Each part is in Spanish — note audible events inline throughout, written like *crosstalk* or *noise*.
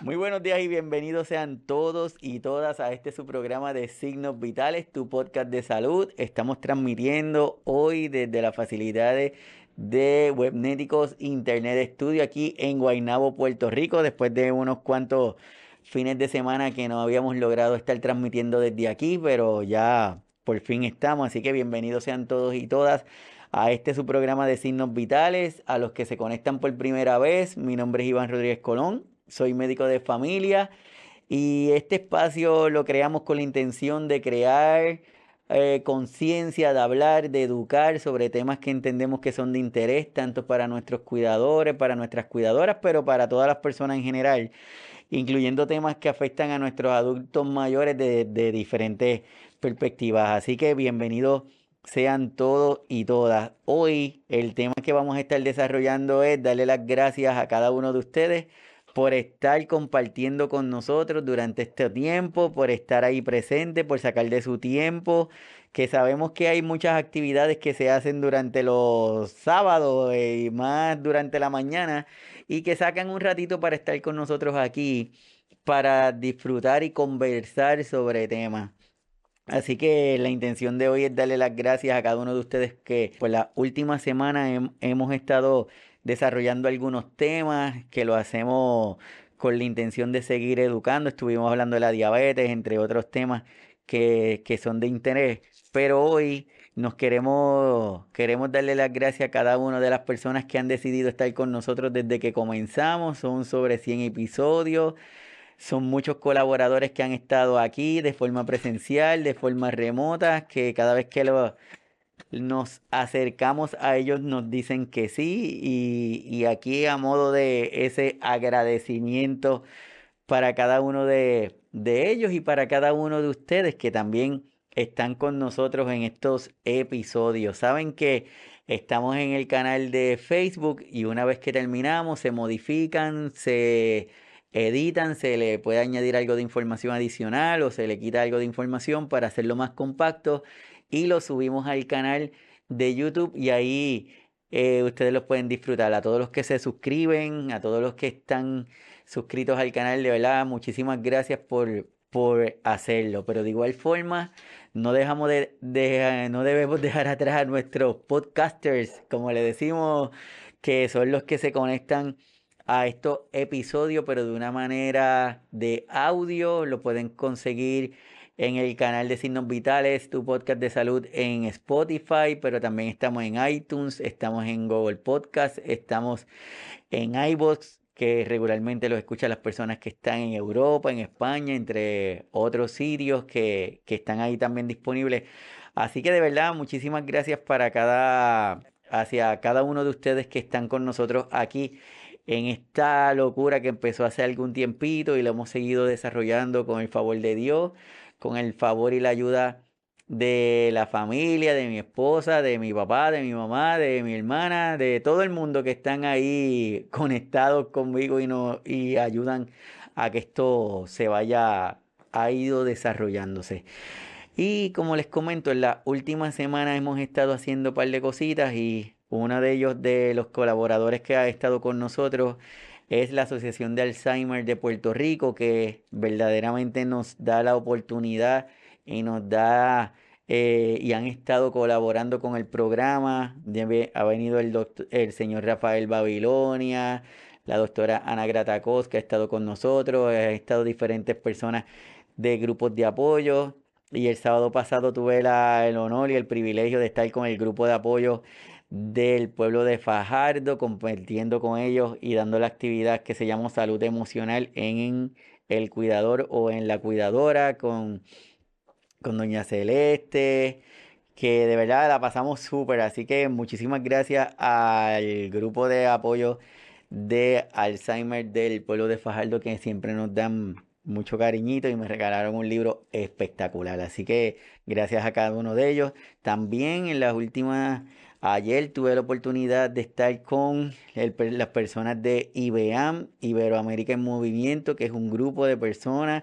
Muy buenos días y bienvenidos sean todos y todas a este su programa de Signos Vitales, tu podcast de salud. Estamos transmitiendo hoy desde las facilidades de Webnéticos Internet Studio aquí en Guaynabo, Puerto Rico, después de unos cuantos fines de semana que no habíamos logrado estar transmitiendo desde aquí, pero ya por fin estamos, así que bienvenidos sean todos y todas a este su programa de signos vitales, a los que se conectan por primera vez. Mi nombre es Iván Rodríguez Colón, soy médico de familia y este espacio lo creamos con la intención de crear eh, conciencia, de hablar, de educar sobre temas que entendemos que son de interés, tanto para nuestros cuidadores, para nuestras cuidadoras, pero para todas las personas en general, incluyendo temas que afectan a nuestros adultos mayores de, de diferentes perspectivas. Así que bienvenidos sean todos y todas. Hoy el tema que vamos a estar desarrollando es darle las gracias a cada uno de ustedes por estar compartiendo con nosotros durante este tiempo, por estar ahí presente, por sacar de su tiempo, que sabemos que hay muchas actividades que se hacen durante los sábados y más durante la mañana y que sacan un ratito para estar con nosotros aquí para disfrutar y conversar sobre temas. Así que la intención de hoy es darle las gracias a cada uno de ustedes que por la última semana hemos estado desarrollando algunos temas que lo hacemos con la intención de seguir educando. Estuvimos hablando de la diabetes, entre otros temas que, que son de interés. Pero hoy nos queremos, queremos darle las gracias a cada una de las personas que han decidido estar con nosotros desde que comenzamos. Son sobre 100 episodios. Son muchos colaboradores que han estado aquí de forma presencial, de forma remota, que cada vez que nos acercamos a ellos nos dicen que sí y, aquí a modo de ese agradecimiento para cada uno de, de ellos y para cada uno de ustedes que también están con nosotros en estos episodios. Saben que estamos en el canal de Facebook y una vez que terminamos se modifican, se editan, se le puede añadir algo de información adicional o se le quita algo de información para hacerlo más compacto y lo subimos al canal de YouTube y ahí eh, ustedes los pueden disfrutar. A todos los que se suscriben, a todos los que están suscritos al canal, de verdad, muchísimas gracias por, por hacerlo. Pero de igual forma, no dejamos de, no debemos *laughs* dejar atrás a nuestros podcasters, como le decimos, que son los que se conectan a estos episodios, pero de una manera de audio. Lo pueden conseguir en el canal de Signos Vitales, tu podcast de salud en Spotify, pero también estamos en iTunes, estamos en Google Podcast, estamos en iVoox, que regularmente lo escuchan las personas que están en Europa, en España, entre otros sitios que, que están ahí también disponibles. Así que de verdad, muchísimas gracias para cada, hacia cada uno de ustedes que están con nosotros aquí en esta locura que empezó hace algún tiempito y lo hemos seguido desarrollando con el favor de Dios, con el favor y la ayuda de la familia, de mi esposa, de mi papá, de mi mamá, de mi hermana, de todo el mundo que están ahí *laughs* conectados conmigo y, y ayudan a que esto se vaya, ha ido desarrollándose. Y como les comento, en la última semana hemos estado haciendo un par de cositas y uno de ellos, de los colaboradores que ha estado con nosotros, es la Asociación de Alzheimer de Puerto Rico, que verdaderamente nos da la oportunidad y nos da eh, y han estado colaborando con el programa. Ha venido el, doctor, el señor Rafael Babilonia, la doctora Ana Gratacos, que ha estado con nosotros, han estado diferentes personas de grupos de apoyo. Y el sábado pasado tuve la, el honor y el privilegio de estar con el grupo de apoyo del pueblo de Fajardo, compartiendo con ellos y dando la actividad que se llama salud emocional en el cuidador o en la cuidadora con, con Doña Celeste, que de verdad la pasamos súper. Así que muchísimas gracias al grupo de apoyo de Alzheimer del pueblo de Fajardo que siempre nos dan mucho cariñito y me regalaron un libro espectacular. Así que gracias a cada uno de ellos. También en las últimas Ayer tuve la oportunidad de estar con las personas de IBEAM, Iberoamérica en Movimiento, que es un grupo de personas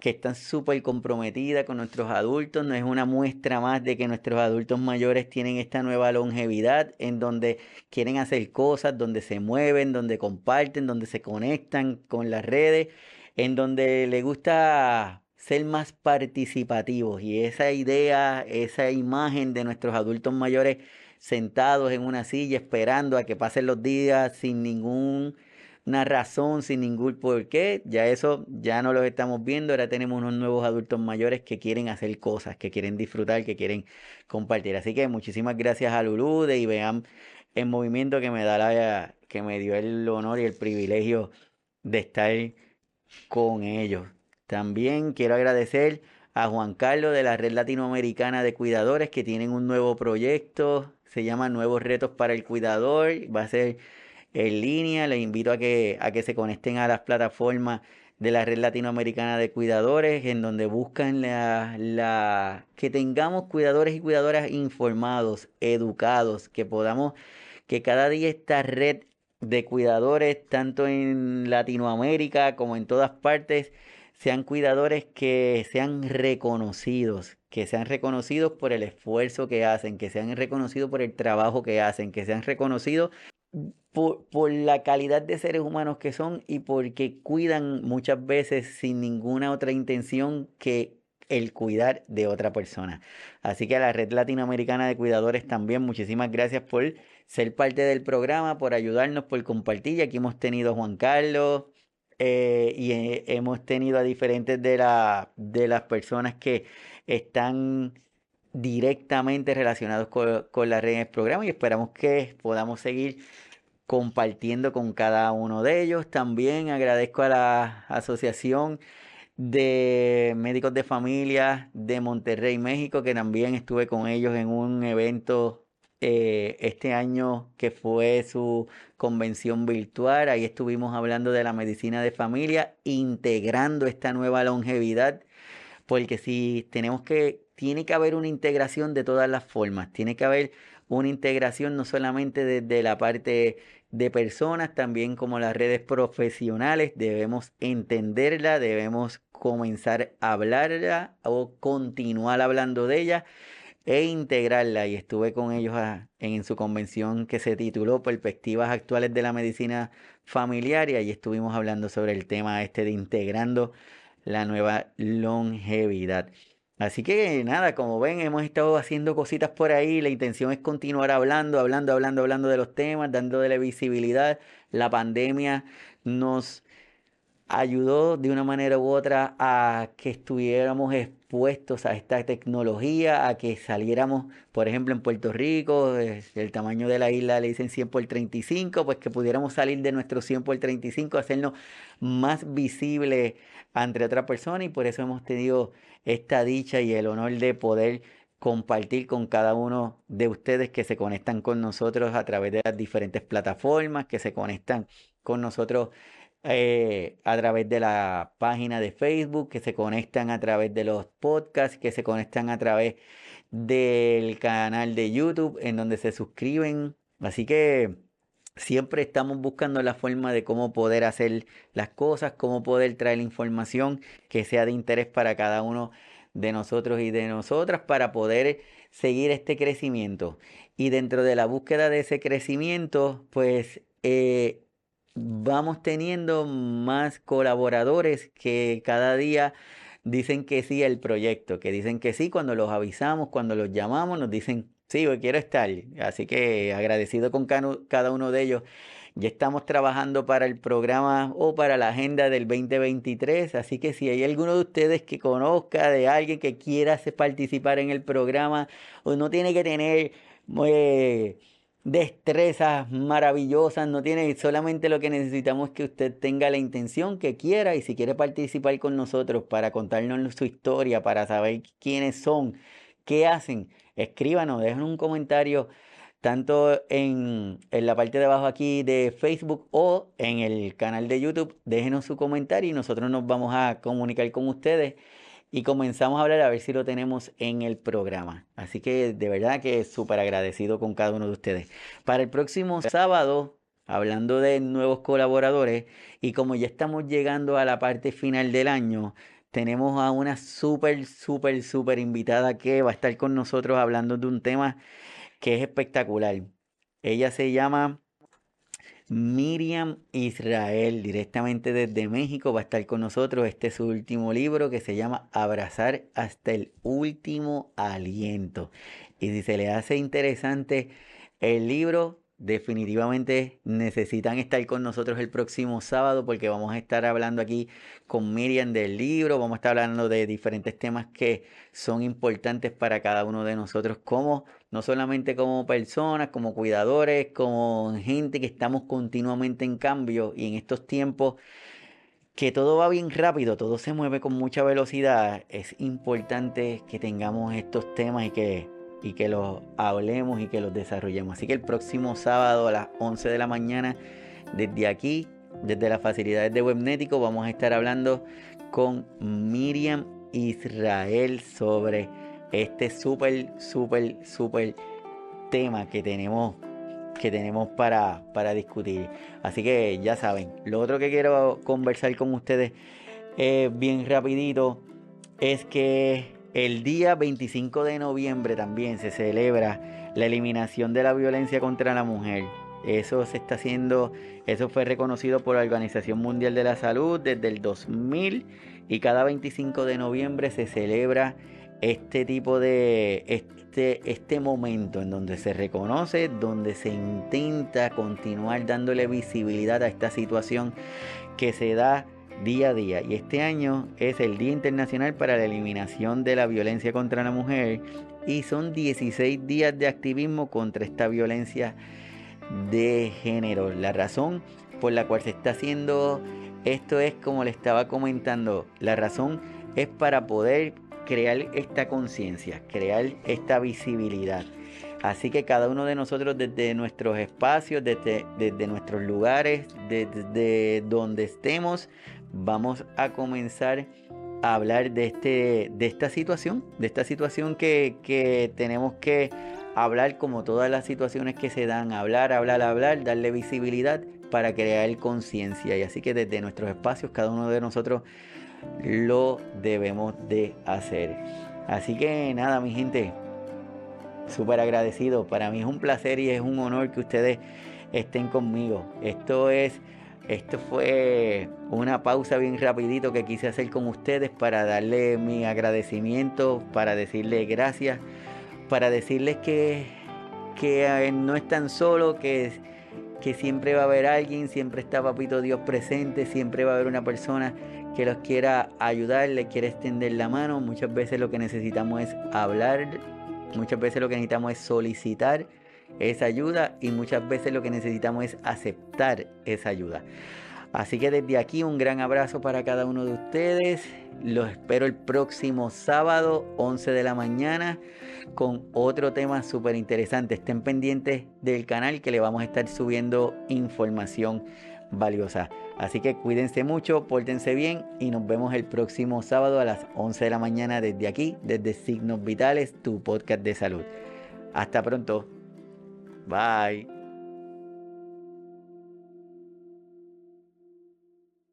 que están súper comprometidas con nuestros adultos. No es una muestra más de que nuestros adultos mayores tienen esta nueva longevidad en donde quieren hacer cosas, donde se mueven, donde comparten, donde se conectan con las redes, en donde les gusta ser más participativos. Y esa idea, esa imagen de nuestros adultos mayores sentados en una silla esperando a que pasen los días sin ningún una razón, sin ningún porqué. Ya eso ya no lo estamos viendo. Ahora tenemos unos nuevos adultos mayores que quieren hacer cosas, que quieren disfrutar, que quieren compartir. Así que muchísimas gracias a Lulú de vean en movimiento que me da la, que me dio el honor y el privilegio de estar con ellos. También quiero agradecer a Juan Carlos de la Red Latinoamericana de Cuidadores que tienen un nuevo proyecto, se llama Nuevos Retos para el Cuidador, va a ser en línea. Les invito a que, a que se conecten a las plataformas de la Red Latinoamericana de Cuidadores, en donde buscan la, la, que tengamos cuidadores y cuidadoras informados, educados, que podamos, que cada día esta red de cuidadores, tanto en Latinoamérica como en todas partes, sean cuidadores que sean reconocidos, que sean reconocidos por el esfuerzo que hacen, que sean reconocidos por el trabajo que hacen, que sean reconocidos por, por, la calidad de seres humanos que son y porque cuidan muchas veces sin ninguna otra intención que el cuidar de otra persona. Así que a la Red Latinoamericana de Cuidadores también muchísimas gracias por ser parte del programa, por ayudarnos, por compartir. aquí hemos tenido a Juan Carlos eh, y eh, hemos tenido a diferentes de, la, de las personas que están directamente relacionados con, con la red del programa y esperamos que podamos seguir compartiendo con cada uno de ellos. También agradezco a la Asociación de Médicos de Familia de Monterrey, México, que también estuve con ellos en un evento eh, este año que fue su convención virtual. Ahí estuvimos hablando de la medicina de familia, integrando esta nueva longevidad, porque si tenemos que, tiene que haber una integración de todas las formas, tiene que haber una integración no solamente desde la parte de personas, también como las redes profesionales, debemos entenderla, debemos comenzar a hablarla o continuar hablando de ella e integrarla. Y estuve con ellos en su convención que se tituló Perspectivas Actuales de la Medicina Familiar y estuvimos hablando sobre el tema este de integrando la nueva longevidad. Así que nada, como ven, hemos estado haciendo cositas por ahí. La intención es continuar hablando, hablando, hablando, hablando de los temas, dándole visibilidad. La pandemia nos ayudó de una manera u otra a que estuviéramos expuestos a esta tecnología, a que saliéramos, por ejemplo, en Puerto Rico, el tamaño de la isla le dicen 100 por 35, pues que pudiéramos salir de nuestro 100 por 35, hacernos más visible ante otra persona y por eso hemos tenido esta dicha y el honor de poder compartir con cada uno de ustedes que se conectan con nosotros a través de las diferentes plataformas, que se conectan con nosotros eh, a través de la página de Facebook, que se conectan a través de los podcasts, que se conectan a través del canal de YouTube en donde se suscriben. Así que siempre estamos buscando la forma de cómo poder hacer las cosas, cómo poder traer información que sea de interés para cada uno de nosotros y de nosotras para poder seguir este crecimiento. Y dentro de la búsqueda de ese crecimiento, pues eh, vamos teniendo más colaboradores que cada día dicen que sí al proyecto, que dicen que sí cuando los avisamos, cuando los llamamos, nos dicen Sí, quiero estar. Así que agradecido con cada uno de ellos. Ya estamos trabajando para el programa o para la agenda del 2023. Así que si hay alguno de ustedes que conozca de alguien que quiera participar en el programa, o no tiene que tener eh, destrezas maravillosas, no tiene solamente lo que necesitamos es que usted tenga la intención que quiera y si quiere participar con nosotros para contarnos su historia, para saber quiénes son, qué hacen escríbanos, dejen un comentario tanto en, en, la parte de abajo aquí de Facebook o en el canal de YouTube. Déjenos su comentario y nosotros nos vamos a comunicar con ustedes y comenzamos a hablar a ver si lo tenemos en el programa. Así que de verdad que súper agradecido con cada uno de ustedes. Para el próximo sábado, hablando de nuevos colaboradores y como ya estamos llegando a la parte final del año, tenemos a una súper, súper, súper invitada que va a estar con nosotros hablando de un tema que es espectacular. Ella se llama Miriam Israel, directamente desde México, va a estar con nosotros. Este es su último libro que se llama Abrazar hasta el último aliento. Y si se le hace interesante el libro, definitivamente necesitan estar con nosotros el próximo sábado porque vamos a estar hablando aquí con Miriam del libro, vamos a estar hablando de diferentes temas que son importantes para cada uno de nosotros como no solamente como personas, como cuidadores, como gente que estamos continuamente en cambio y en estos tiempos que todo va bien rápido, todo se mueve con mucha velocidad, es importante que tengamos estos temas y que y que los hablemos y que los desarrollemos. Así que el próximo sábado a las 11 de la mañana, desde aquí, desde las facilidades de Webnético, vamos a estar hablando con Miriam Israel sobre este súper, súper, súper tema que tenemos que tenemos para, para discutir. Así que ya saben, lo otro que quiero conversar con ustedes eh, bien rapidito es que el día 25 de noviembre también se celebra la eliminación de la violencia contra la mujer. Eso se está haciendo, eso fue reconocido por la Organización Mundial de la Salud desde el 2000 y cada 25 de noviembre se celebra este tipo de este, este momento en donde se reconoce, donde se intenta continuar dándole visibilidad a esta situación que se da día a día. Y este año es el Día Internacional para la Eliminación de la Violencia contra la Mujer y son 16 días de activismo contra esta violencia de género. La razón por la cual se está haciendo esto es como le estaba comentando, la razón es para poder crear esta conciencia, crear esta visibilidad. Así que cada uno de nosotros desde nuestros espacios, desde, nuestros lugares, desde donde estemos, vamos a comenzar a hablar de, este, de esta situación, de esta situación que, que tenemos que hablar como todas las situaciones que se dan, hablar, hablar, hablar, darle visibilidad para crear conciencia. Y así que desde nuestros espacios, cada uno de nosotros lo debemos de hacer. Así que nada, mi gente, súper agradecido. Para mí es un placer y es un honor que ustedes estén conmigo. Esto es esto fue una pausa bien rapidito que quise hacer con ustedes para darle mi agradecimiento, para decirles gracias, para decirles que, que eh, no están solos, que, que siempre va a haber alguien, siempre está Papito Dios presente, siempre va a haber una persona que los quiera ayudar, les quiera extender la mano. Muchas veces lo que necesitamos es hablar, muchas veces lo que necesitamos es solicitar esa ayuda y muchas veces lo que necesitamos es aceptar esa ayuda. Así que desde aquí un gran abrazo para cada uno de ustedes. Los espero el próximo sábado, 11 de la mañana, con otro tema súper interesante. Estén pendientes del canal que le vamos a estar subiendo información valiosa. Así que cuídense mucho, pórtense bien y nos vemos el próximo sábado a las 11 de la mañana desde aquí, desde Signos Vitales, tu podcast de salud. Hasta pronto. Bye.